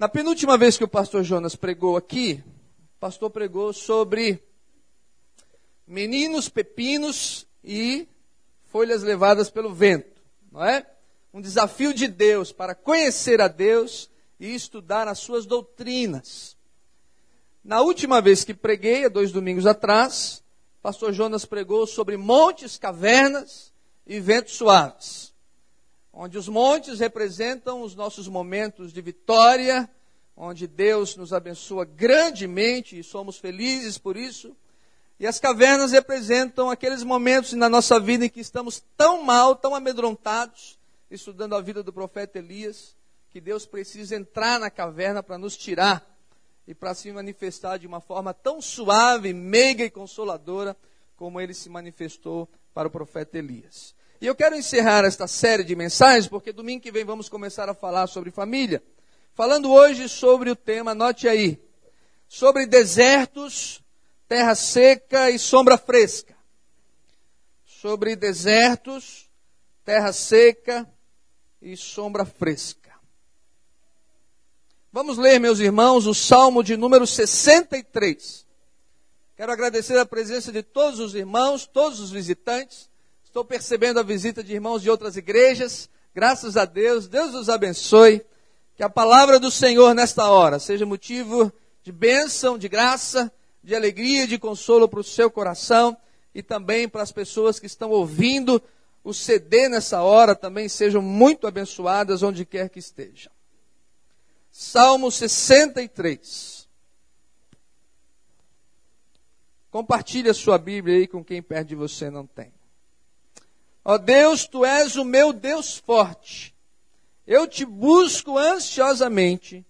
Na penúltima vez que o pastor Jonas pregou aqui, o pastor pregou sobre meninos, pepinos e folhas levadas pelo vento, não é? Um desafio de Deus para conhecer a Deus e estudar as suas doutrinas. Na última vez que preguei, há dois domingos atrás, pastor Jonas pregou sobre montes, cavernas e ventos suaves. Onde os montes representam os nossos momentos de vitória, onde Deus nos abençoa grandemente e somos felizes por isso. E as cavernas representam aqueles momentos na nossa vida em que estamos tão mal, tão amedrontados, estudando a vida do profeta Elias, que Deus precisa entrar na caverna para nos tirar e para se manifestar de uma forma tão suave, meiga e consoladora como ele se manifestou para o profeta Elias. E eu quero encerrar esta série de mensagens, porque domingo que vem vamos começar a falar sobre família. Falando hoje sobre o tema, anote aí, sobre desertos, terra seca e sombra fresca. Sobre desertos, terra seca e sombra fresca. Vamos ler, meus irmãos, o Salmo de número 63. Quero agradecer a presença de todos os irmãos, todos os visitantes. Estou percebendo a visita de irmãos de outras igrejas. Graças a Deus, Deus os abençoe. Que a palavra do Senhor nesta hora seja motivo de bênção, de graça, de alegria, de consolo para o seu coração e também para as pessoas que estão ouvindo o CD nessa hora também sejam muito abençoadas onde quer que estejam. Salmo 63. Compartilhe a sua Bíblia aí com quem perto de você não tem. Ó Deus, tu és o meu Deus forte. Eu te busco ansiosamente.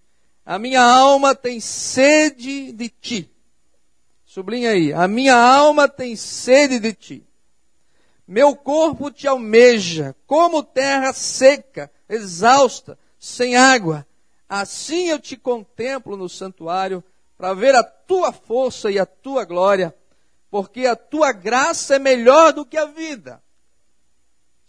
A minha alma tem sede de ti. Sublinha aí. A minha alma tem sede de ti. Meu corpo te almeja, como terra seca, exausta, sem água. Assim eu te contemplo no santuário, para ver a tua força e a tua glória, porque a tua graça é melhor do que a vida.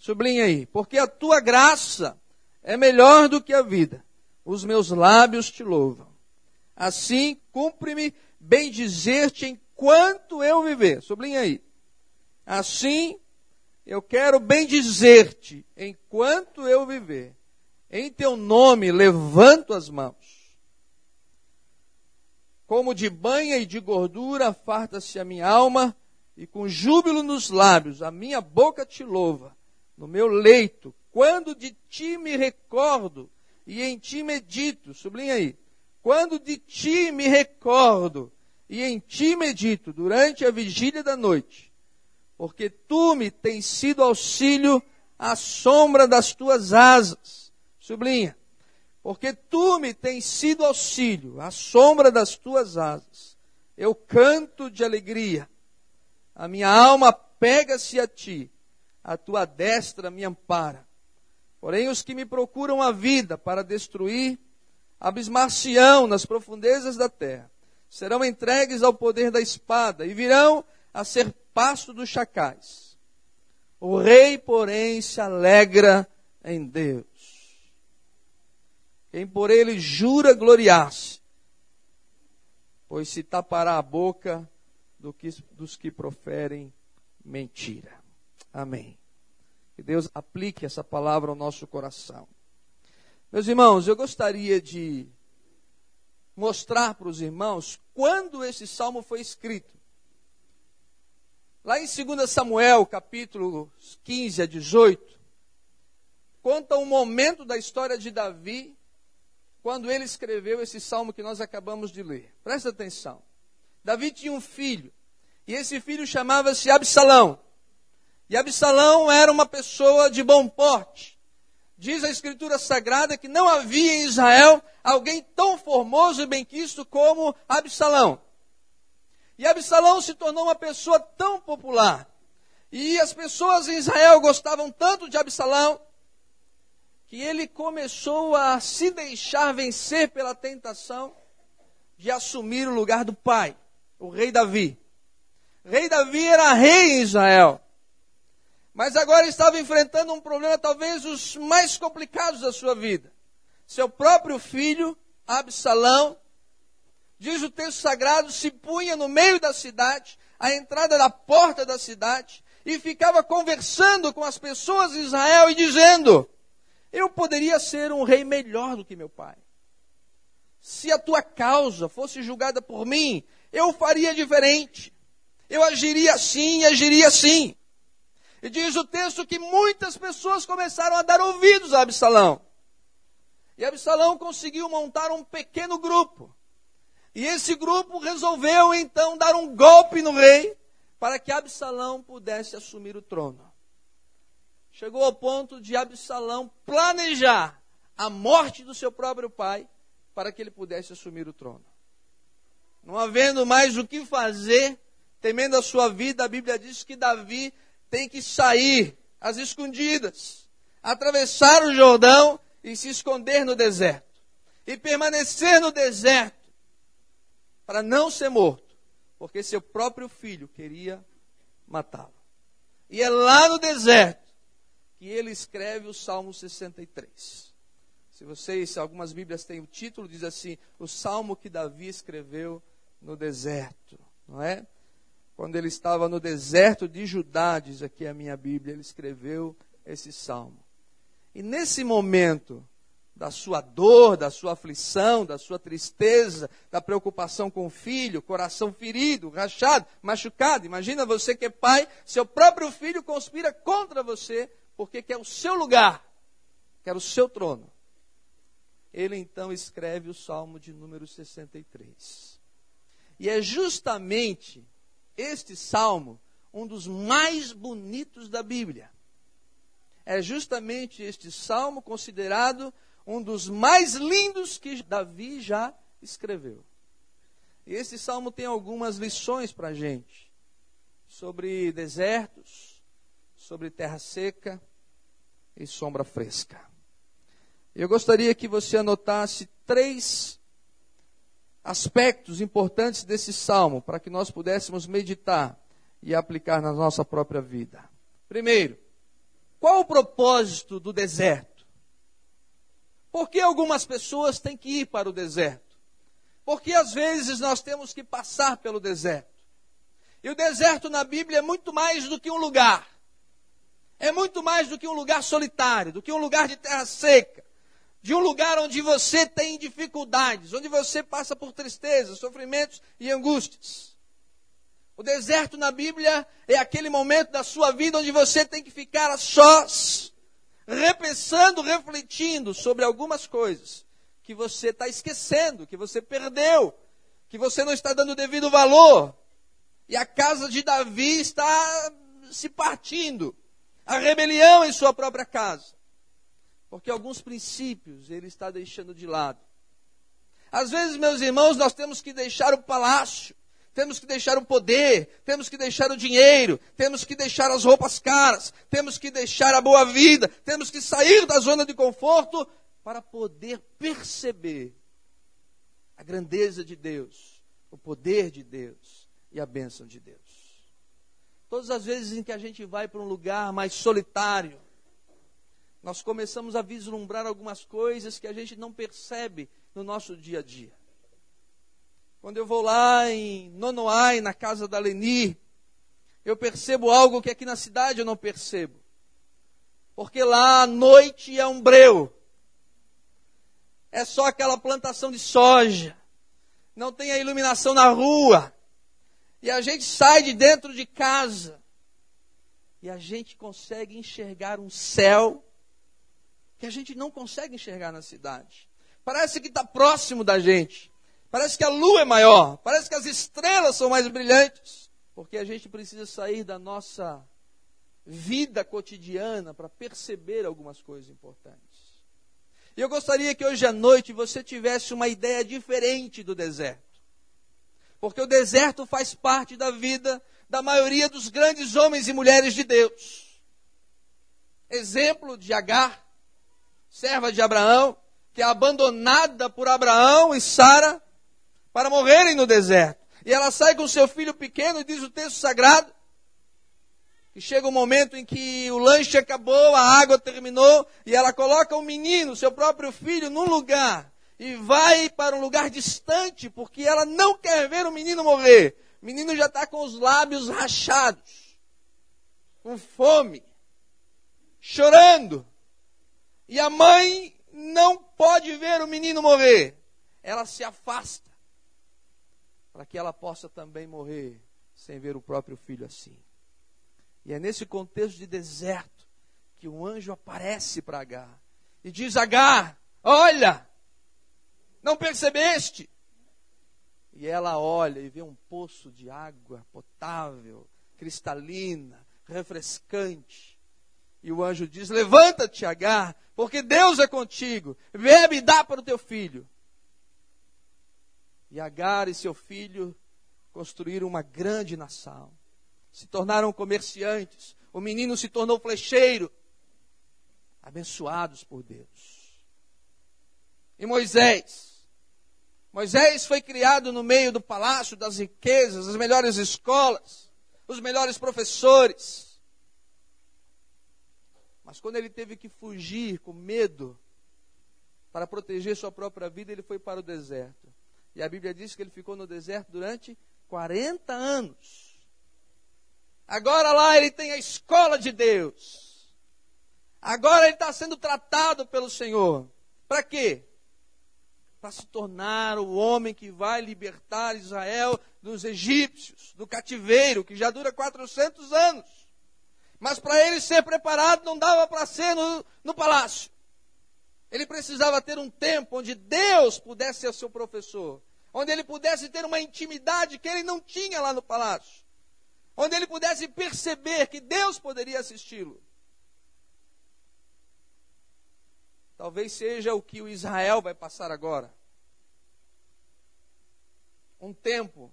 Sublinha aí, porque a tua graça é melhor do que a vida. Os meus lábios te louvam. Assim, cumpre-me bem dizer-te enquanto eu viver. Sublinha aí. Assim, eu quero bem dizer-te, enquanto eu viver, em teu nome levanto as mãos. Como de banha e de gordura farta-se a minha alma, e com júbilo nos lábios a minha boca te louva. No meu leito, quando de ti me recordo e em ti medito, sublinha aí. Quando de ti me recordo e em ti medito durante a vigília da noite, porque tu me tens sido auxílio à sombra das tuas asas. Sublinha. Porque tu me tens sido auxílio à sombra das tuas asas. Eu canto de alegria. A minha alma pega-se a ti. A tua destra me ampara. Porém, os que me procuram a vida para destruir, abismar-se-ão nas profundezas da terra. Serão entregues ao poder da espada e virão a ser pasto dos chacais. O rei, porém, se alegra em Deus. Quem por ele jura gloriar-se, pois se tapará a boca do que, dos que proferem mentira. Amém. Que Deus aplique essa palavra ao nosso coração. Meus irmãos, eu gostaria de mostrar para os irmãos quando esse salmo foi escrito. Lá em 2 Samuel, capítulo 15 a 18, conta um momento da história de Davi, quando ele escreveu esse salmo que nós acabamos de ler. Presta atenção. Davi tinha um filho, e esse filho chamava-se Absalão. E Absalão era uma pessoa de bom porte. Diz a Escritura Sagrada que não havia em Israel alguém tão formoso e benquisto como Absalão. E Absalão se tornou uma pessoa tão popular. E as pessoas em Israel gostavam tanto de Absalão que ele começou a se deixar vencer pela tentação de assumir o lugar do pai, o rei Davi. rei Davi era rei em Israel. Mas agora estava enfrentando um problema talvez os mais complicados da sua vida. Seu próprio filho Absalão, diz o texto sagrado, se punha no meio da cidade, à entrada da porta da cidade, e ficava conversando com as pessoas de Israel e dizendo: Eu poderia ser um rei melhor do que meu pai. Se a tua causa fosse julgada por mim, eu faria diferente. Eu agiria assim, agiria assim. E diz o texto que muitas pessoas começaram a dar ouvidos a Absalão. E Absalão conseguiu montar um pequeno grupo. E esse grupo resolveu então dar um golpe no rei para que Absalão pudesse assumir o trono. Chegou ao ponto de Absalão planejar a morte do seu próprio pai para que ele pudesse assumir o trono. Não havendo mais o que fazer, temendo a sua vida, a Bíblia diz que Davi tem que sair às escondidas, atravessar o Jordão e se esconder no deserto. E permanecer no deserto para não ser morto, porque seu próprio filho queria matá-lo. E é lá no deserto que ele escreve o Salmo 63. Se vocês, algumas Bíblias têm o título, diz assim: o salmo que Davi escreveu no deserto, não é? Quando ele estava no deserto de Judá, diz aqui a minha Bíblia, ele escreveu esse salmo. E nesse momento da sua dor, da sua aflição, da sua tristeza, da preocupação com o filho, coração ferido, rachado, machucado. Imagina você que é pai, seu próprio filho conspira contra você porque quer o seu lugar, quer o seu trono ele então escreve o Salmo de número 63. E é justamente este salmo um dos mais bonitos da Bíblia. É justamente este salmo considerado um dos mais lindos que Davi já escreveu. E esse salmo tem algumas lições para a gente sobre desertos, sobre terra seca e sombra fresca. Eu gostaria que você anotasse três aspectos importantes desse salmo para que nós pudéssemos meditar e aplicar na nossa própria vida. Primeiro, qual o propósito do deserto? Por que algumas pessoas têm que ir para o deserto? Porque às vezes nós temos que passar pelo deserto. E o deserto na Bíblia é muito mais do que um lugar. É muito mais do que um lugar solitário, do que um lugar de terra seca de um lugar onde você tem dificuldades, onde você passa por tristezas, sofrimentos e angústias. O deserto na Bíblia é aquele momento da sua vida onde você tem que ficar a sós, repensando, refletindo sobre algumas coisas que você está esquecendo, que você perdeu, que você não está dando devido valor. E a casa de Davi está se partindo. A rebelião em sua própria casa. Porque alguns princípios ele está deixando de lado. Às vezes, meus irmãos, nós temos que deixar o palácio, temos que deixar o poder, temos que deixar o dinheiro, temos que deixar as roupas caras, temos que deixar a boa vida, temos que sair da zona de conforto para poder perceber a grandeza de Deus, o poder de Deus e a bênção de Deus. Todas as vezes em que a gente vai para um lugar mais solitário, nós começamos a vislumbrar algumas coisas que a gente não percebe no nosso dia a dia. Quando eu vou lá em Nonoai, na casa da Leni, eu percebo algo que aqui na cidade eu não percebo. Porque lá à noite é um breu. É só aquela plantação de soja. Não tem a iluminação na rua. E a gente sai de dentro de casa. E a gente consegue enxergar um céu que a gente não consegue enxergar na cidade. Parece que está próximo da gente. Parece que a lua é maior. Parece que as estrelas são mais brilhantes. Porque a gente precisa sair da nossa vida cotidiana para perceber algumas coisas importantes. E eu gostaria que hoje à noite você tivesse uma ideia diferente do deserto. Porque o deserto faz parte da vida da maioria dos grandes homens e mulheres de Deus. Exemplo de Agar, serva de Abraão, que é abandonada por Abraão e Sara para morrerem no deserto. E ela sai com seu filho pequeno, e diz o texto sagrado, que chega um momento em que o lanche acabou, a água terminou, e ela coloca o menino, seu próprio filho, num lugar, e vai para um lugar distante, porque ela não quer ver o menino morrer. O menino já está com os lábios rachados, com fome, chorando. E a mãe não pode ver o menino morrer. Ela se afasta para que ela possa também morrer sem ver o próprio filho assim. E é nesse contexto de deserto que um anjo aparece para Agar e diz: Agar, olha, não percebeste? E ela olha e vê um poço de água potável, cristalina, refrescante. E o anjo diz: Levanta-te, Agar, porque Deus é contigo. Bebe e dá para o teu filho. E Agar e seu filho construíram uma grande nação. Se tornaram comerciantes. O menino se tornou flecheiro. Abençoados por Deus. E Moisés? Moisés foi criado no meio do palácio das riquezas, das melhores escolas, os melhores professores. Mas quando ele teve que fugir com medo para proteger sua própria vida, ele foi para o deserto. E a Bíblia diz que ele ficou no deserto durante 40 anos. Agora lá ele tem a escola de Deus. Agora ele está sendo tratado pelo Senhor. Para quê? Para se tornar o homem que vai libertar Israel dos egípcios, do cativeiro, que já dura 400 anos. Mas para ele ser preparado não dava para ser no, no palácio. Ele precisava ter um tempo onde Deus pudesse ser seu professor onde ele pudesse ter uma intimidade que ele não tinha lá no palácio, onde ele pudesse perceber que Deus poderia assisti-lo. Talvez seja o que o Israel vai passar agora. Um tempo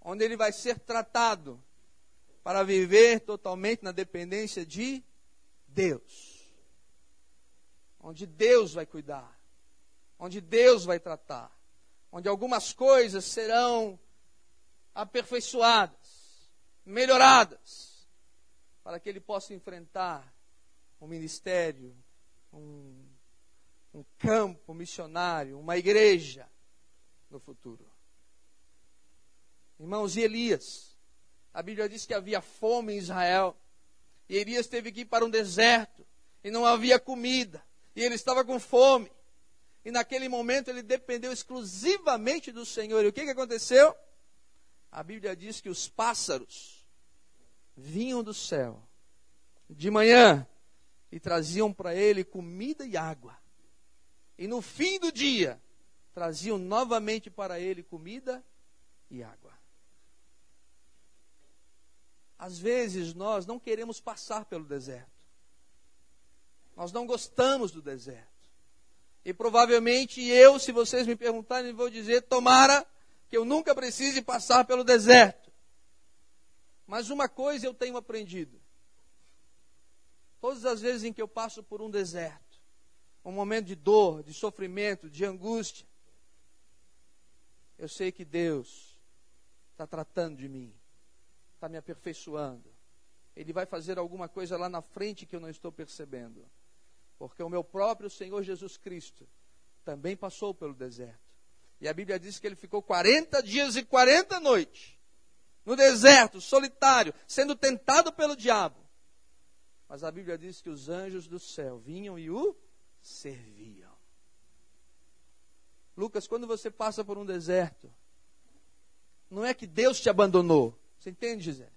onde ele vai ser tratado para viver totalmente na dependência de Deus. Onde Deus vai cuidar, onde Deus vai tratar onde algumas coisas serão aperfeiçoadas, melhoradas, para que ele possa enfrentar um ministério, um, um campo missionário, uma igreja no futuro. Irmãos, e Elias? A Bíblia diz que havia fome em Israel. E Elias teve que ir para um deserto. E não havia comida. E ele estava com fome. E naquele momento ele dependeu exclusivamente do Senhor. E o que, que aconteceu? A Bíblia diz que os pássaros vinham do céu de manhã e traziam para ele comida e água. E no fim do dia, traziam novamente para ele comida e água. Às vezes nós não queremos passar pelo deserto. Nós não gostamos do deserto. E provavelmente eu, se vocês me perguntarem, vou dizer: tomara que eu nunca precise passar pelo deserto. Mas uma coisa eu tenho aprendido. Todas as vezes em que eu passo por um deserto, um momento de dor, de sofrimento, de angústia, eu sei que Deus está tratando de mim, está me aperfeiçoando. Ele vai fazer alguma coisa lá na frente que eu não estou percebendo. Porque o meu próprio Senhor Jesus Cristo também passou pelo deserto. E a Bíblia diz que ele ficou 40 dias e 40 noites no deserto, solitário, sendo tentado pelo diabo. Mas a Bíblia diz que os anjos do céu vinham e o serviam. Lucas, quando você passa por um deserto, não é que Deus te abandonou. Você entende, Gisele?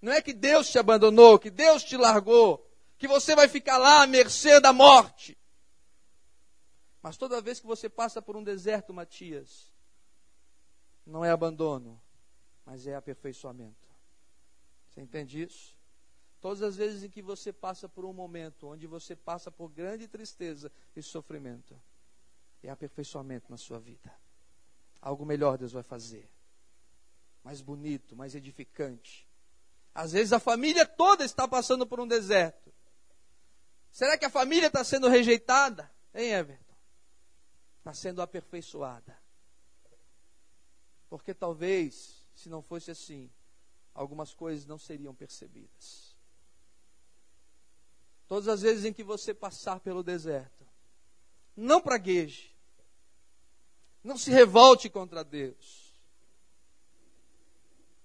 Não é que Deus te abandonou, que Deus te largou que você vai ficar lá à mercê da morte. Mas toda vez que você passa por um deserto, Matias, não é abandono, mas é aperfeiçoamento. Você entende isso? Todas as vezes em que você passa por um momento onde você passa por grande tristeza e sofrimento, é aperfeiçoamento na sua vida. Algo melhor Deus vai fazer. Mais bonito, mais edificante. Às vezes a família toda está passando por um deserto. Será que a família está sendo rejeitada? Hein, Everton? Está sendo aperfeiçoada. Porque talvez, se não fosse assim, algumas coisas não seriam percebidas. Todas as vezes em que você passar pelo deserto, Não pragueje. Não se revolte contra Deus.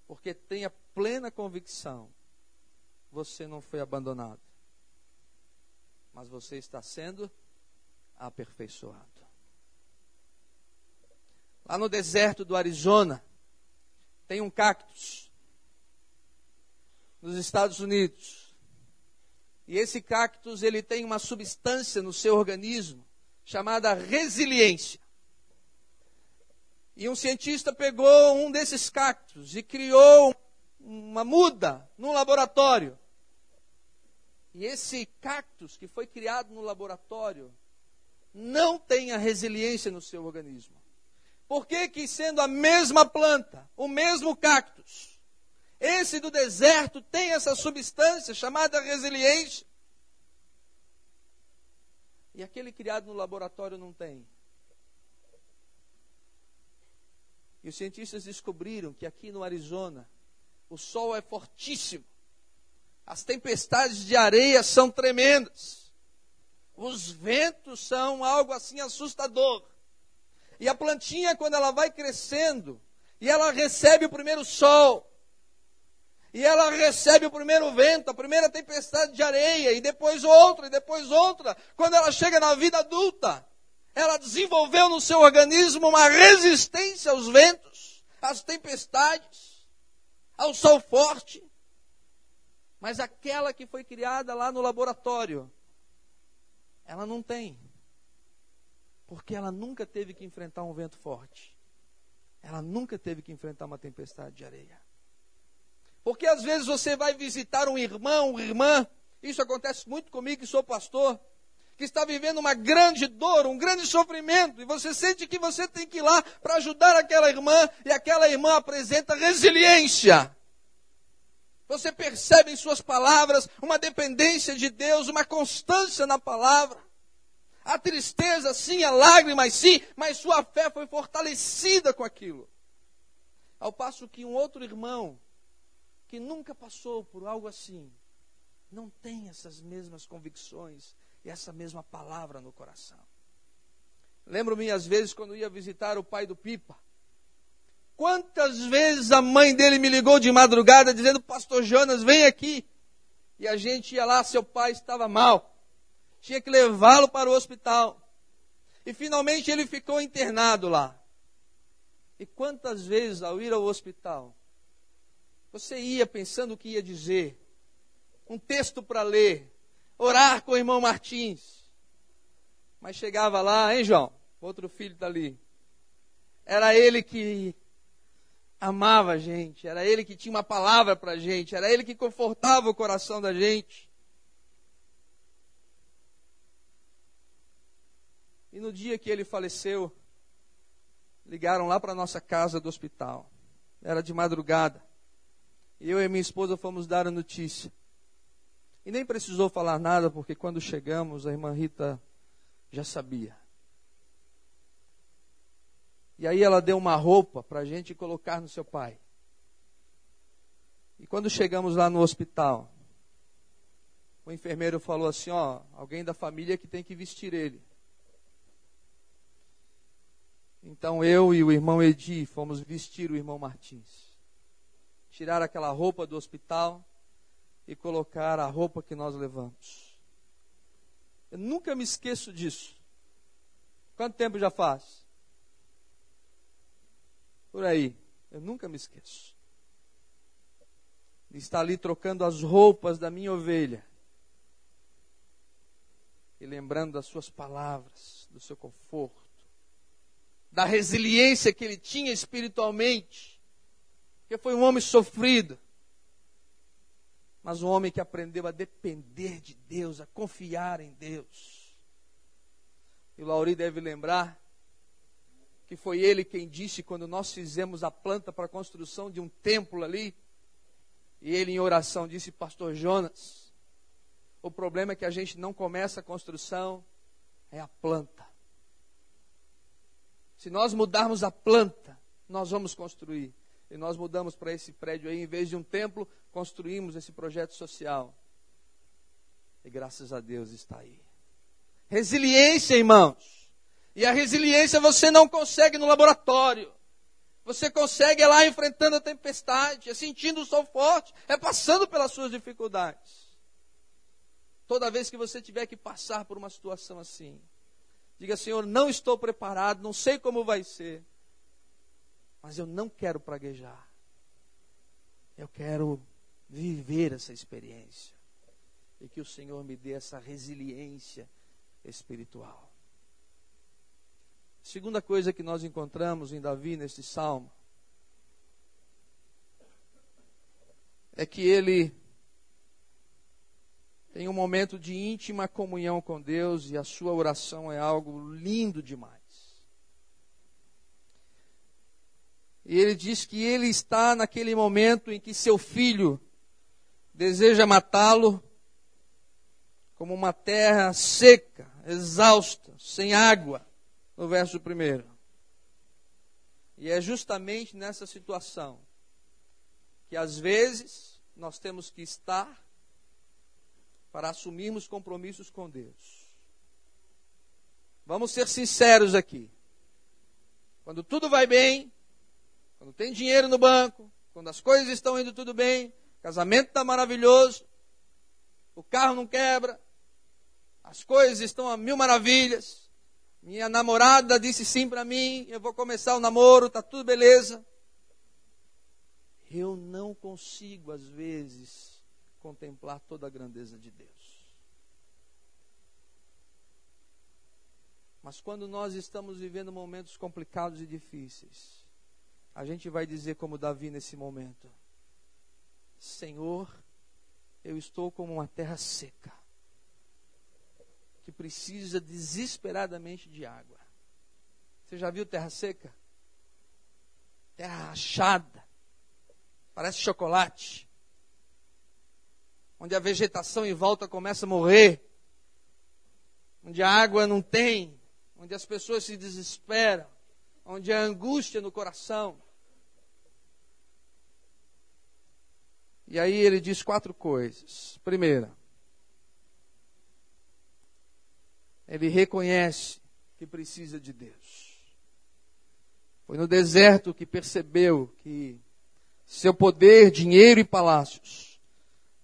Porque tenha plena convicção: você não foi abandonado, mas você está sendo aperfeiçoado. Lá no deserto do Arizona, tem um cactus. Nos Estados Unidos. E esse cactus, ele tem uma substância no seu organismo chamada resiliência. E um cientista pegou um desses cactos e criou uma muda no laboratório. E esse cactus que foi criado no laboratório não tem a resiliência no seu organismo. Por que, que sendo a mesma planta, o mesmo cactus, esse do deserto tem essa substância chamada resiliência? E aquele criado no laboratório não tem. E os cientistas descobriram que aqui no Arizona, o sol é fortíssimo. As tempestades de areia são tremendas. Os ventos são algo assim assustador. E a plantinha, quando ela vai crescendo, e ela recebe o primeiro sol, e ela recebe o primeiro vento, a primeira tempestade de areia, e depois outra, e depois outra, quando ela chega na vida adulta, ela desenvolveu no seu organismo uma resistência aos ventos, às tempestades, ao sol forte. Mas aquela que foi criada lá no laboratório, ela não tem. Porque ela nunca teve que enfrentar um vento forte. Ela nunca teve que enfrentar uma tempestade de areia. Porque às vezes você vai visitar um irmão, uma irmã, isso acontece muito comigo que sou pastor, que está vivendo uma grande dor, um grande sofrimento, e você sente que você tem que ir lá para ajudar aquela irmã, e aquela irmã apresenta resiliência. Você percebe em suas palavras uma dependência de Deus, uma constância na palavra. A tristeza, sim, a lágrimas, sim, mas sua fé foi fortalecida com aquilo. Ao passo que um outro irmão, que nunca passou por algo assim, não tem essas mesmas convicções e essa mesma palavra no coração. Lembro-me, às vezes, quando ia visitar o pai do Pipa. Quantas vezes a mãe dele me ligou de madrugada dizendo: Pastor Jonas, vem aqui. E a gente ia lá, seu pai estava mal tinha que levá-lo para o hospital. E finalmente ele ficou internado lá. E quantas vezes ao ir ao hospital, você ia pensando o que ia dizer, um texto para ler, orar com o irmão Martins. Mas chegava lá, hein, João? Outro filho está ali. Era ele que amava a gente, era ele que tinha uma palavra para a gente, era ele que confortava o coração da gente. E no dia que ele faleceu, ligaram lá para a nossa casa do hospital. Era de madrugada. Eu e minha esposa fomos dar a notícia. E nem precisou falar nada, porque quando chegamos, a irmã Rita já sabia. E aí ela deu uma roupa para a gente colocar no seu pai. E quando chegamos lá no hospital, o enfermeiro falou assim: ó, alguém da família que tem que vestir ele. Então eu e o irmão Edi fomos vestir o irmão Martins. Tirar aquela roupa do hospital e colocar a roupa que nós levamos. Eu nunca me esqueço disso. Quanto tempo já faz? Por aí. Eu nunca me esqueço. Está ali trocando as roupas da minha ovelha. E lembrando das suas palavras, do seu conforto da resiliência que ele tinha espiritualmente, porque foi um homem sofrido, mas um homem que aprendeu a depender de Deus, a confiar em Deus. E o Lauri deve lembrar que foi ele quem disse quando nós fizemos a planta para a construção de um templo ali, e ele em oração disse, Pastor Jonas, o problema é que a gente não começa a construção, é a planta. Se nós mudarmos a planta, nós vamos construir. E nós mudamos para esse prédio aí, em vez de um templo, construímos esse projeto social. E graças a Deus está aí. Resiliência, irmãos. E a resiliência você não consegue no laboratório. Você consegue é lá enfrentando a tempestade, é sentindo o sol forte, é passando pelas suas dificuldades. Toda vez que você tiver que passar por uma situação assim, diga: Senhor, não estou preparado, não sei como vai ser, mas eu não quero praguejar. Eu quero viver essa experiência. E que o Senhor me dê essa resiliência espiritual. Segunda coisa que nós encontramos em Davi neste salmo é que ele tem um momento de íntima comunhão com Deus e a sua oração é algo lindo demais. E ele diz que ele está naquele momento em que seu filho deseja matá-lo, como uma terra seca, exausta, sem água, no verso primeiro. E é justamente nessa situação que às vezes nós temos que estar para assumirmos compromissos com Deus. Vamos ser sinceros aqui. Quando tudo vai bem, quando tem dinheiro no banco, quando as coisas estão indo tudo bem, casamento está maravilhoso, o carro não quebra, as coisas estão a mil maravilhas. Minha namorada disse sim para mim, eu vou começar o namoro, está tudo beleza. Eu não consigo, às vezes, contemplar toda a grandeza de Deus. Mas quando nós estamos vivendo momentos complicados e difíceis, a gente vai dizer como Davi nesse momento: Senhor, eu estou como uma terra seca, que precisa desesperadamente de água. Você já viu terra seca? Terra rachada, parece chocolate. Onde a vegetação em volta começa a morrer, onde a água não tem, onde as pessoas se desesperam, onde há angústia no coração. E aí ele diz quatro coisas. Primeira, ele reconhece que precisa de Deus. Foi no deserto que percebeu que seu poder, dinheiro e palácios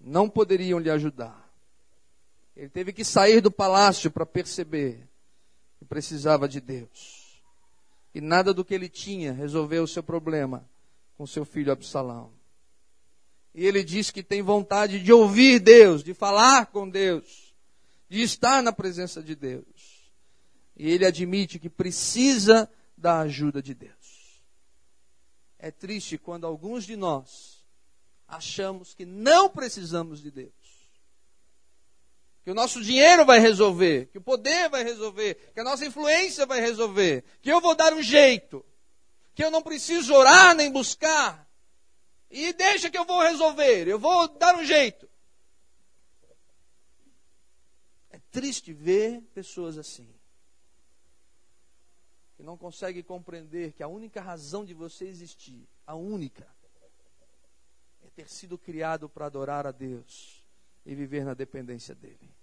não poderiam lhe ajudar. Ele teve que sair do palácio para perceber que precisava de Deus. E nada do que ele tinha resolveu o seu problema com seu filho Absalão. E ele diz que tem vontade de ouvir Deus, de falar com Deus, de estar na presença de Deus. E ele admite que precisa da ajuda de Deus. É triste quando alguns de nós achamos que não precisamos de Deus. Que o nosso dinheiro vai resolver, que o poder vai resolver, que a nossa influência vai resolver, que eu vou dar um jeito, que eu não preciso orar nem buscar, e deixa que eu vou resolver, eu vou dar um jeito. É triste ver pessoas assim, que não conseguem compreender que a única razão de você existir, a única, ter sido criado para adorar a Deus e viver na dependência dele.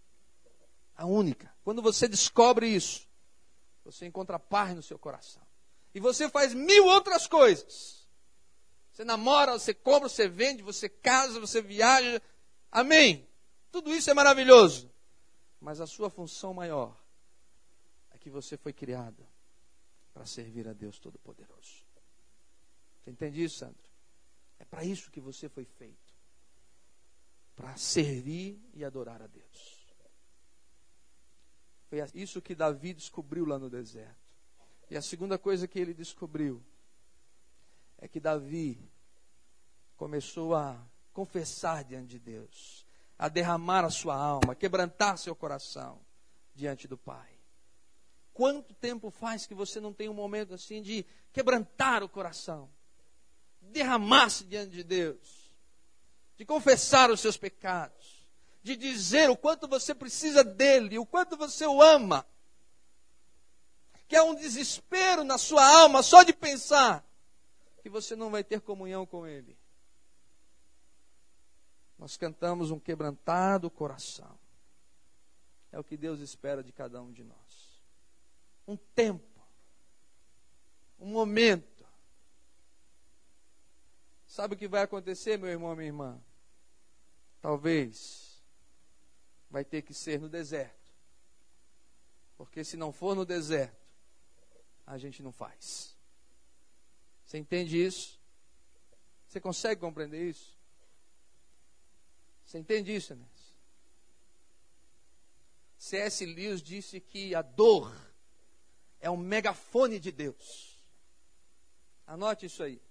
A única. Quando você descobre isso, você encontra paz no seu coração. E você faz mil outras coisas. Você namora, você compra, você vende, você casa, você viaja. Amém. Tudo isso é maravilhoso. Mas a sua função maior é que você foi criado para servir a Deus Todo-Poderoso. Você entende isso, Sandro? É para isso que você foi feito para servir e adorar a Deus. Foi isso que Davi descobriu lá no deserto. E a segunda coisa que ele descobriu é que Davi começou a confessar diante de Deus, a derramar a sua alma, a quebrantar seu coração diante do Pai. Quanto tempo faz que você não tem um momento assim de quebrantar o coração? derramar-se diante de Deus, de confessar os seus pecados, de dizer o quanto você precisa dele, o quanto você o ama. Que é um desespero na sua alma só de pensar que você não vai ter comunhão com ele. Nós cantamos um quebrantado coração. É o que Deus espera de cada um de nós. um tempo, um momento. Sabe o que vai acontecer, meu irmão, minha irmã? Talvez vai ter que ser no deserto. Porque se não for no deserto, a gente não faz. Você entende isso? Você consegue compreender isso? Você entende isso, Inês? C.S. Lewis disse que a dor é um megafone de Deus. Anote isso aí.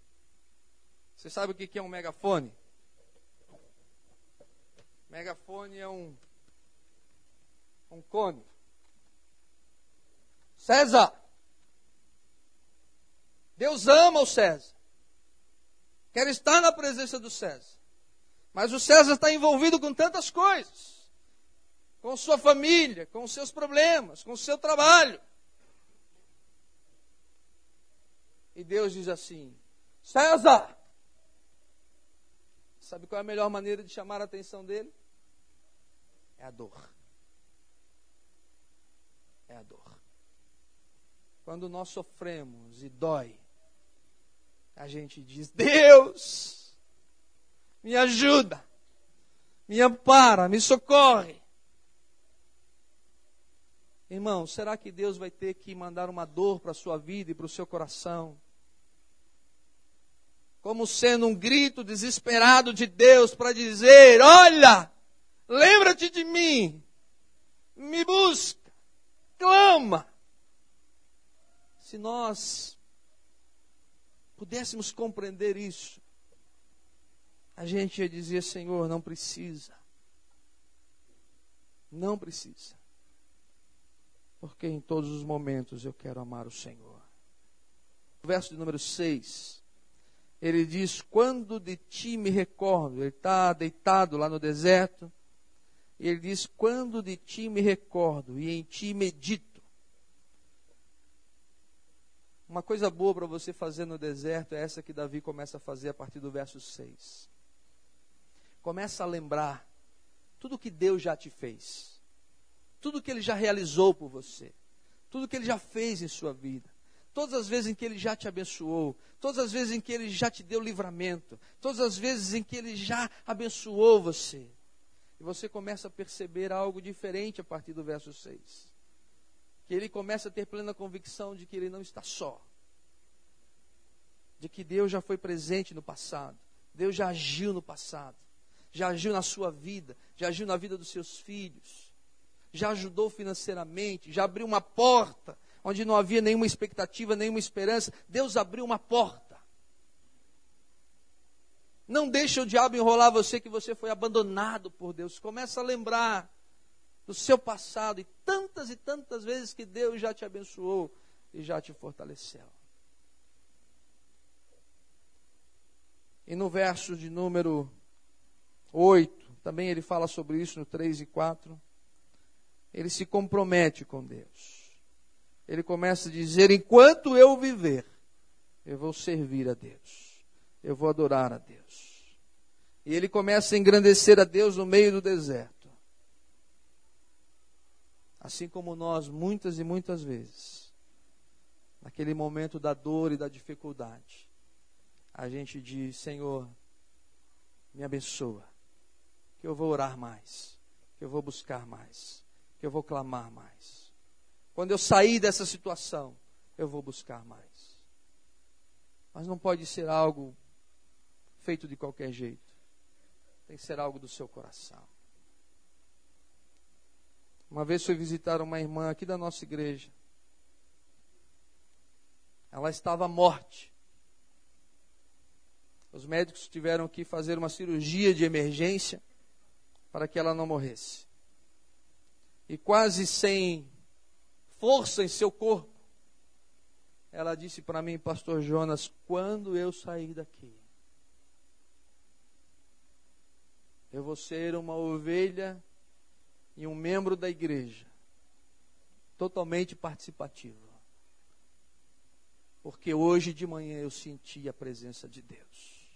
Você sabe o que é um megafone? Megafone é um, um cone. César! Deus ama o César. Quer estar na presença do César. Mas o César está envolvido com tantas coisas. Com sua família, com seus problemas, com seu trabalho. E Deus diz assim: César! Sabe qual é a melhor maneira de chamar a atenção dele? É a dor. É a dor. Quando nós sofremos e dói, a gente diz: Deus, me ajuda, me ampara, me socorre. Irmão, será que Deus vai ter que mandar uma dor para a sua vida e para o seu coração? Como sendo um grito desesperado de Deus para dizer: Olha, lembra-te de mim, me busca, clama. Se nós pudéssemos compreender isso, a gente ia dizer: Senhor, não precisa. Não precisa. Porque em todos os momentos eu quero amar o Senhor. O verso de número 6, ele diz: Quando de ti me recordo, ele está deitado lá no deserto, ele diz: Quando de ti me recordo e em ti medito. Uma coisa boa para você fazer no deserto é essa que Davi começa a fazer a partir do verso 6. Começa a lembrar tudo que Deus já te fez, tudo que Ele já realizou por você, tudo que Ele já fez em sua vida, todas as vezes em que Ele já te abençoou, todas as vezes em que Ele já te deu livramento, todas as vezes em que Ele já abençoou você. E você começa a perceber algo diferente a partir do verso 6 que ele começa a ter plena convicção de que ele não está só. De que Deus já foi presente no passado. Deus já agiu no passado. Já agiu na sua vida. Já agiu na vida dos seus filhos. Já ajudou financeiramente. Já abriu uma porta onde não havia nenhuma expectativa, nenhuma esperança. Deus abriu uma porta. Não deixe o diabo enrolar você que você foi abandonado por Deus. Começa a lembrar do seu passado e tantas e tantas vezes que Deus já te abençoou e já te fortaleceu. E no verso de número 8, também ele fala sobre isso no 3 e 4. Ele se compromete com Deus. Ele começa a dizer: enquanto eu viver, eu vou servir a Deus, eu vou adorar a Deus. E ele começa a engrandecer a Deus no meio do deserto. Assim como nós, muitas e muitas vezes, naquele momento da dor e da dificuldade, a gente diz: Senhor, me abençoa, que eu vou orar mais, que eu vou buscar mais, que eu vou clamar mais. Quando eu sair dessa situação, eu vou buscar mais. Mas não pode ser algo feito de qualquer jeito. Tem que ser algo do seu coração. Uma vez fui visitar uma irmã aqui da nossa igreja. Ela estava morte. Os médicos tiveram que fazer uma cirurgia de emergência para que ela não morresse. E quase sem força em seu corpo, ela disse para mim, Pastor Jonas, quando eu sair daqui, eu vou ser uma ovelha e um membro da igreja totalmente participativo. Porque hoje de manhã eu senti a presença de Deus.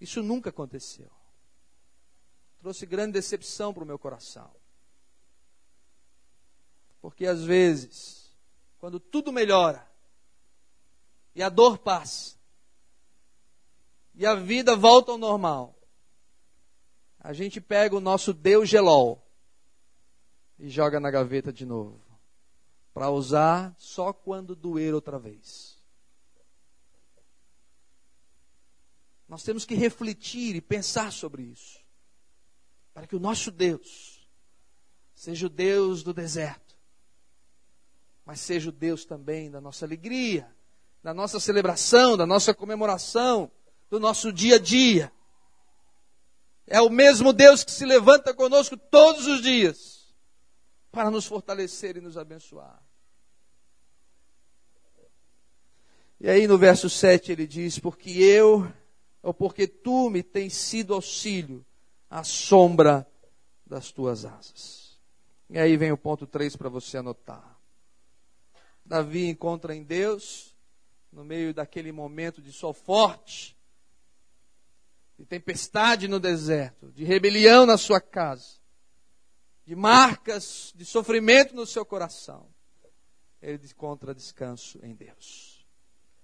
Isso nunca aconteceu. Trouxe grande decepção para o meu coração. Porque às vezes, quando tudo melhora, e a dor passa, e a vida volta ao normal, a gente pega o nosso Deus gelol e joga na gaveta de novo, para usar só quando doer outra vez. Nós temos que refletir e pensar sobre isso, para que o nosso Deus seja o Deus do deserto, mas seja o Deus também da nossa alegria, da nossa celebração, da nossa comemoração, do nosso dia a dia. É o mesmo Deus que se levanta conosco todos os dias para nos fortalecer e nos abençoar. E aí no verso 7 ele diz: Porque eu, ou porque tu me tens sido auxílio, à sombra das tuas asas. E aí vem o ponto 3 para você anotar. Davi encontra em Deus, no meio daquele momento de sol forte, de tempestade no deserto, de rebelião na sua casa, de marcas de sofrimento no seu coração, ele encontra descanso em Deus.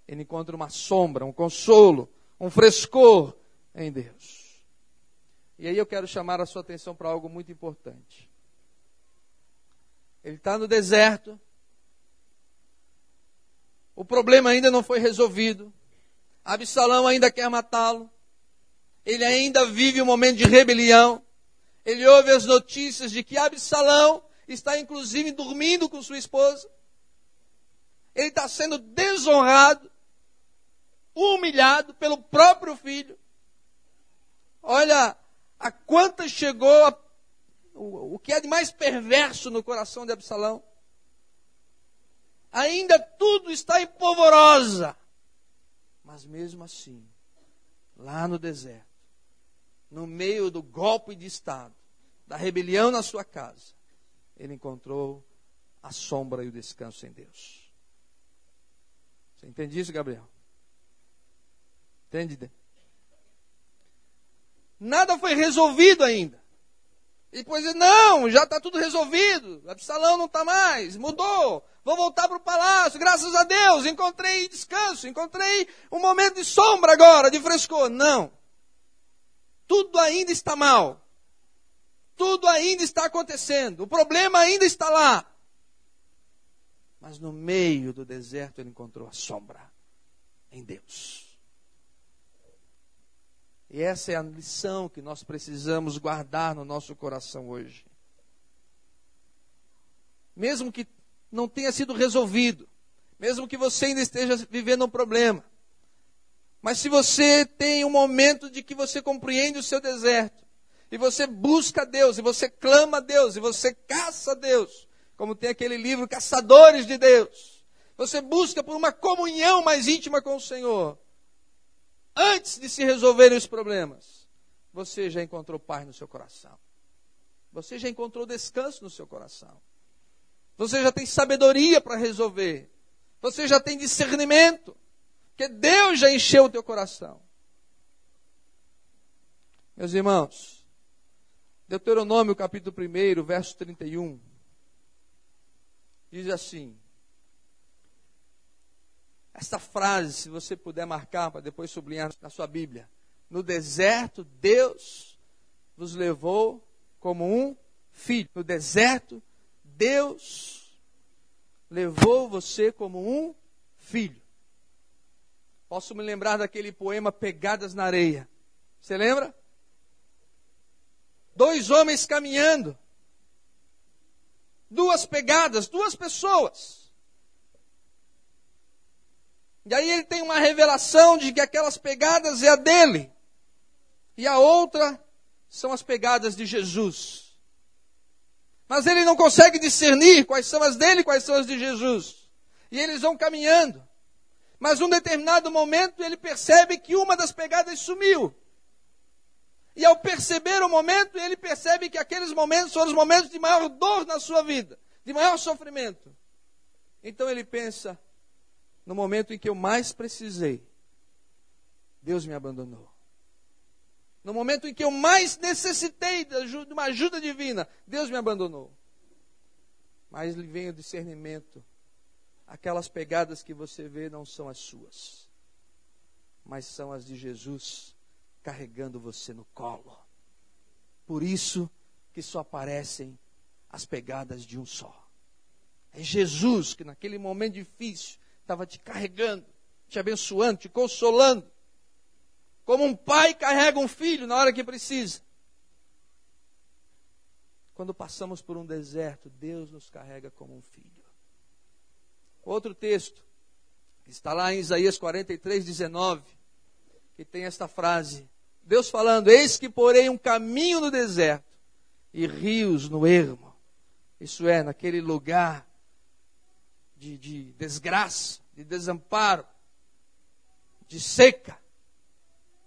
Ele encontra uma sombra, um consolo, um frescor em Deus. E aí eu quero chamar a sua atenção para algo muito importante. Ele está no deserto, o problema ainda não foi resolvido, Absalão ainda quer matá-lo, ele ainda vive um momento de rebelião. Ele ouve as notícias de que Absalão está inclusive dormindo com sua esposa. Ele está sendo desonrado, humilhado pelo próprio filho. Olha a quantas chegou a, o, o que é de mais perverso no coração de Absalão. Ainda tudo está em polvorosa. Mas mesmo assim, lá no deserto, no meio do golpe de Estado, da rebelião na sua casa, ele encontrou a sombra e o descanso em Deus. Você entende isso, Gabriel? Entende? Nada foi resolvido ainda. E depois diz, não, já está tudo resolvido. Absalão não está mais, mudou. Vou voltar para o palácio, graças a Deus, encontrei descanso, encontrei um momento de sombra agora, de frescor. Não tudo ainda está mal. Tudo ainda está acontecendo. O problema ainda está lá. Mas no meio do deserto ele encontrou a sombra em Deus. E essa é a lição que nós precisamos guardar no nosso coração hoje. Mesmo que não tenha sido resolvido, mesmo que você ainda esteja vivendo um problema, mas se você tem um momento de que você compreende o seu deserto, e você busca Deus, e você clama a Deus, e você caça a Deus, como tem aquele livro Caçadores de Deus, você busca por uma comunhão mais íntima com o Senhor, antes de se resolverem os problemas, você já encontrou paz no seu coração. Você já encontrou descanso no seu coração. Você já tem sabedoria para resolver. Você já tem discernimento. Porque Deus já encheu o teu coração. Meus irmãos, Deuteronômio capítulo 1, verso 31, diz assim: esta frase, se você puder marcar para depois sublinhar na sua Bíblia. No deserto, Deus vos levou como um filho. No deserto, Deus levou você como um filho. Posso me lembrar daquele poema Pegadas na Areia. Você lembra? Dois homens caminhando. Duas pegadas, duas pessoas. E aí ele tem uma revelação de que aquelas pegadas é a dele. E a outra são as pegadas de Jesus. Mas ele não consegue discernir quais são as dele e quais são as de Jesus. E eles vão caminhando. Mas num determinado momento ele percebe que uma das pegadas sumiu. E ao perceber o momento, ele percebe que aqueles momentos foram os momentos de maior dor na sua vida, de maior sofrimento. Então ele pensa: no momento em que eu mais precisei, Deus me abandonou. No momento em que eu mais necessitei de uma ajuda divina, Deus me abandonou. mas lhe vem o discernimento. Aquelas pegadas que você vê não são as suas, mas são as de Jesus carregando você no colo. Por isso que só aparecem as pegadas de um só. É Jesus que naquele momento difícil estava te carregando, te abençoando, te consolando. Como um pai carrega um filho na hora que precisa. Quando passamos por um deserto, Deus nos carrega como um filho. Outro texto, está lá em Isaías 43, 19, que tem esta frase: Deus falando: Eis que porei um caminho no deserto e rios no ermo. Isso é, naquele lugar de, de desgraça, de desamparo, de seca.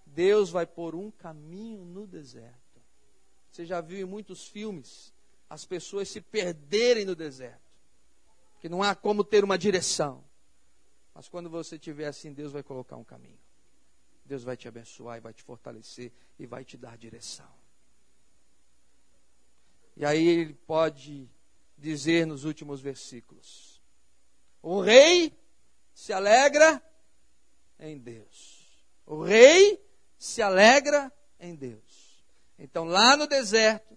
Deus vai pôr um caminho no deserto. Você já viu em muitos filmes as pessoas se perderem no deserto. Que não há como ter uma direção. Mas quando você estiver assim, Deus vai colocar um caminho. Deus vai te abençoar e vai te fortalecer e vai te dar direção. E aí ele pode dizer nos últimos versículos: O rei se alegra em Deus. O rei se alegra em Deus. Então, lá no deserto,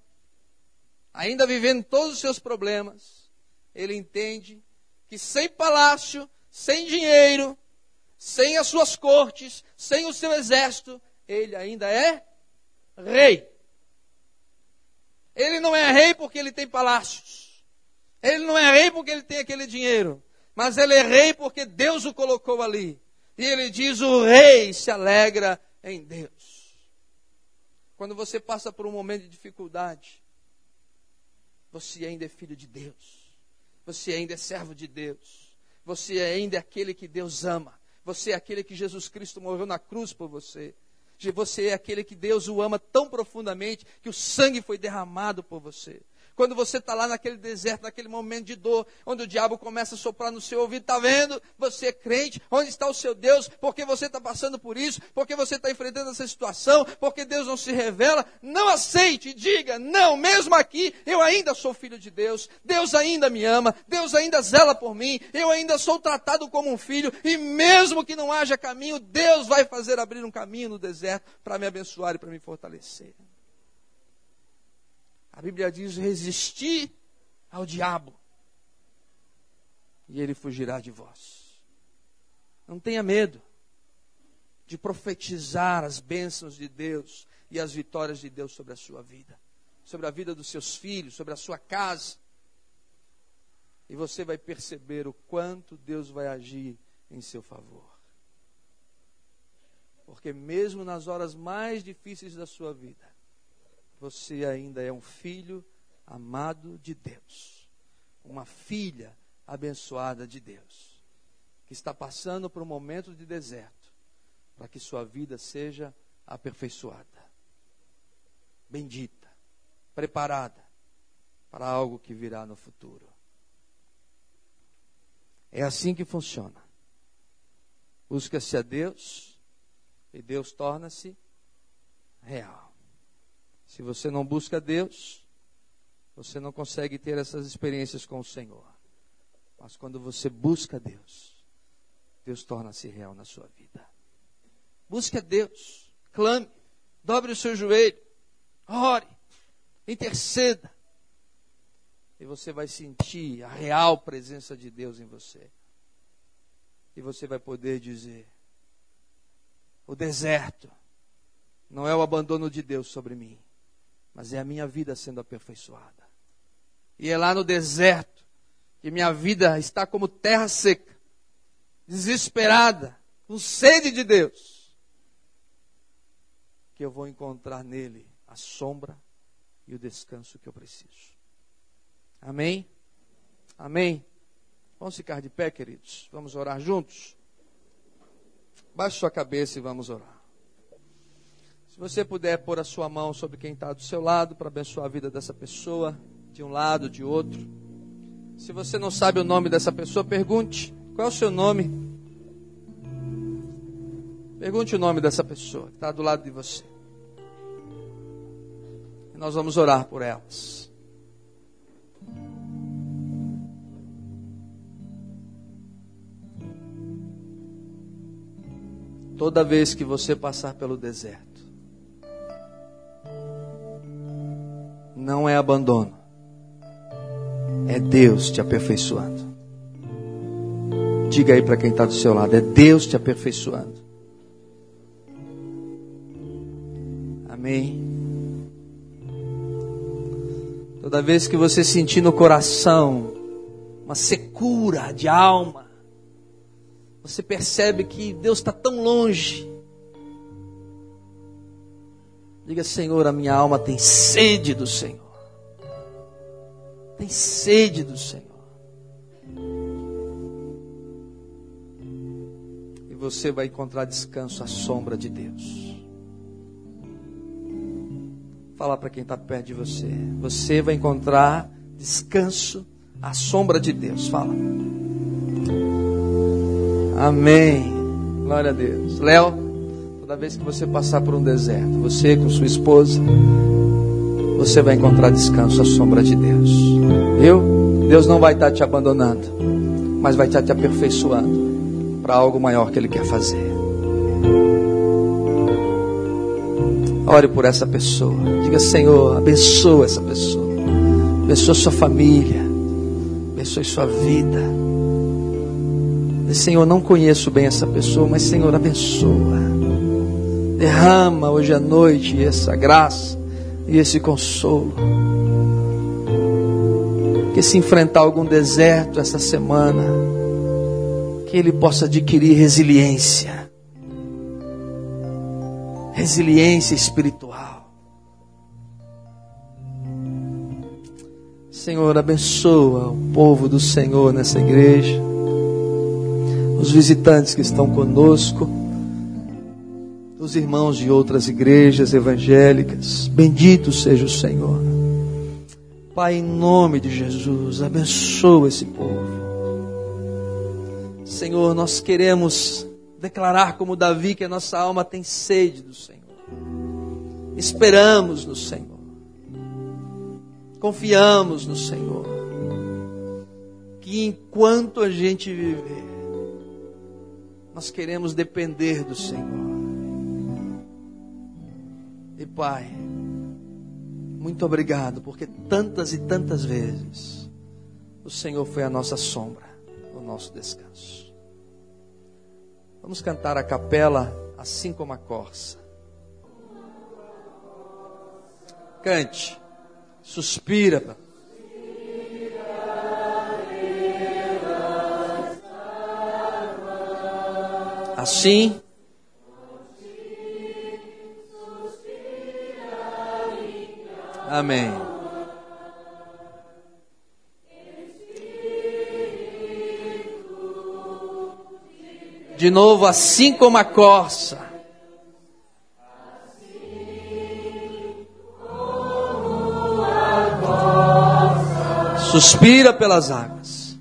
ainda vivendo todos os seus problemas, ele entende que sem palácio, sem dinheiro, sem as suas cortes, sem o seu exército, ele ainda é rei. Ele não é rei porque ele tem palácios. Ele não é rei porque ele tem aquele dinheiro. Mas ele é rei porque Deus o colocou ali. E ele diz: o rei se alegra em Deus. Quando você passa por um momento de dificuldade, você ainda é filho de Deus. Você ainda é servo de Deus. Você ainda é aquele que Deus ama. Você é aquele que Jesus Cristo morreu na cruz por você. Você é aquele que Deus o ama tão profundamente que o sangue foi derramado por você. Quando você está lá naquele deserto, naquele momento de dor, onde o diabo começa a soprar no seu ouvido, está vendo? Você é crente, onde está o seu Deus? Porque você está passando por isso? Porque você está enfrentando essa situação? Porque Deus não se revela? Não aceite, diga, não, mesmo aqui, eu ainda sou filho de Deus, Deus ainda me ama, Deus ainda zela por mim, eu ainda sou tratado como um filho, e mesmo que não haja caminho, Deus vai fazer abrir um caminho no deserto para me abençoar e para me fortalecer. A Bíblia diz: resistir ao diabo, e ele fugirá de vós. Não tenha medo de profetizar as bênçãos de Deus e as vitórias de Deus sobre a sua vida, sobre a vida dos seus filhos, sobre a sua casa. E você vai perceber o quanto Deus vai agir em seu favor. Porque mesmo nas horas mais difíceis da sua vida, você ainda é um filho amado de Deus, uma filha abençoada de Deus, que está passando por um momento de deserto, para que sua vida seja aperfeiçoada, bendita, preparada para algo que virá no futuro. É assim que funciona. Busca-se a Deus e Deus torna-se real. Se você não busca Deus, você não consegue ter essas experiências com o Senhor. Mas quando você busca Deus, Deus torna-se real na sua vida. Busque a Deus, clame, dobre o seu joelho, ore, interceda. E você vai sentir a real presença de Deus em você. E você vai poder dizer: o deserto não é o abandono de Deus sobre mim mas é a minha vida sendo aperfeiçoada. E é lá no deserto que minha vida está como terra seca, desesperada, com sede de Deus, que eu vou encontrar nele a sombra e o descanso que eu preciso. Amém? Amém? Vamos ficar de pé, queridos. Vamos orar juntos? Baixe sua cabeça e vamos orar. Se você puder pôr a sua mão sobre quem está do seu lado para abençoar a vida dessa pessoa, de um lado, de outro. Se você não sabe o nome dessa pessoa, pergunte: qual é o seu nome? Pergunte o nome dessa pessoa que está do lado de você. E nós vamos orar por elas. Toda vez que você passar pelo deserto, não é abandono, é Deus te aperfeiçoando. Diga aí para quem está do seu lado: é Deus te aperfeiçoando. Amém. Toda vez que você sentir no coração uma secura de alma, você percebe que Deus está tão longe. Diga, Senhor, a minha alma tem sede do Senhor. Tem sede do Senhor. E você vai encontrar descanso à sombra de Deus. Fala para quem está perto de você. Você vai encontrar descanso à sombra de Deus. Fala. Amém. Glória a Deus. Léo, toda vez que você passar por um deserto, você com sua esposa, você vai encontrar descanso à sombra de Deus. Viu? Deus não vai estar te abandonando, mas vai estar te aperfeiçoando para algo maior que Ele quer fazer. Ore por essa pessoa. Diga, Senhor, abençoa essa pessoa. Abençoa sua família. Abençoe sua vida. Senhor, não conheço bem essa pessoa, mas Senhor, abençoa. Derrama hoje à noite essa graça e esse consolo. Que se enfrentar algum deserto essa semana, que ele possa adquirir resiliência. Resiliência espiritual. Senhor, abençoa o povo do Senhor nessa igreja os visitantes que estão conosco, os irmãos de outras igrejas evangélicas. Bendito seja o Senhor. Pai, em nome de Jesus, abençoa esse povo. Senhor, nós queremos declarar como Davi que a nossa alma tem sede do Senhor. Esperamos no Senhor. Confiamos no Senhor. Que enquanto a gente viver, nós queremos depender do Senhor. Pai, muito obrigado, porque tantas e tantas vezes o Senhor foi a nossa sombra, o nosso descanso. Vamos cantar a capela assim como a corça. Cante, suspira. Assim, Amém. De novo, assim como a corça. Suspira pelas águas.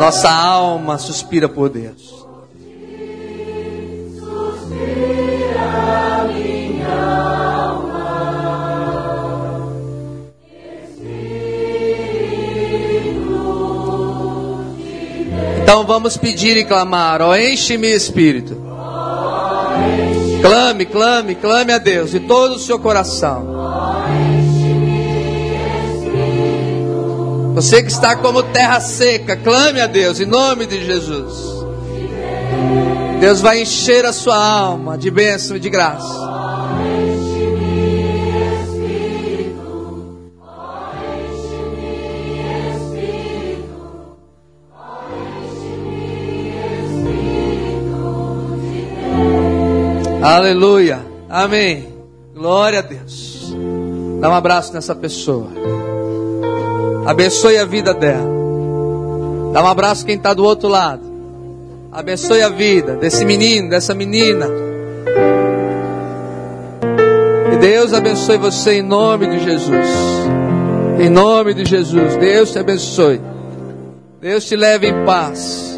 Nossa alma suspira por Deus. Então vamos pedir e clamar, ó, enche-me espírito. Clame, clame, clame a Deus de todo o seu coração. Você que está como terra seca, clame a Deus em nome de Jesus. Deus vai encher a sua alma de bênção e de graça. Aleluia. Amém. Glória a Deus. Dá um abraço nessa pessoa. Abençoe a vida dela. Dá um abraço quem está do outro lado. Abençoe a vida desse menino, dessa menina. E Deus abençoe você em nome de Jesus. Em nome de Jesus. Deus te abençoe. Deus te leve em paz.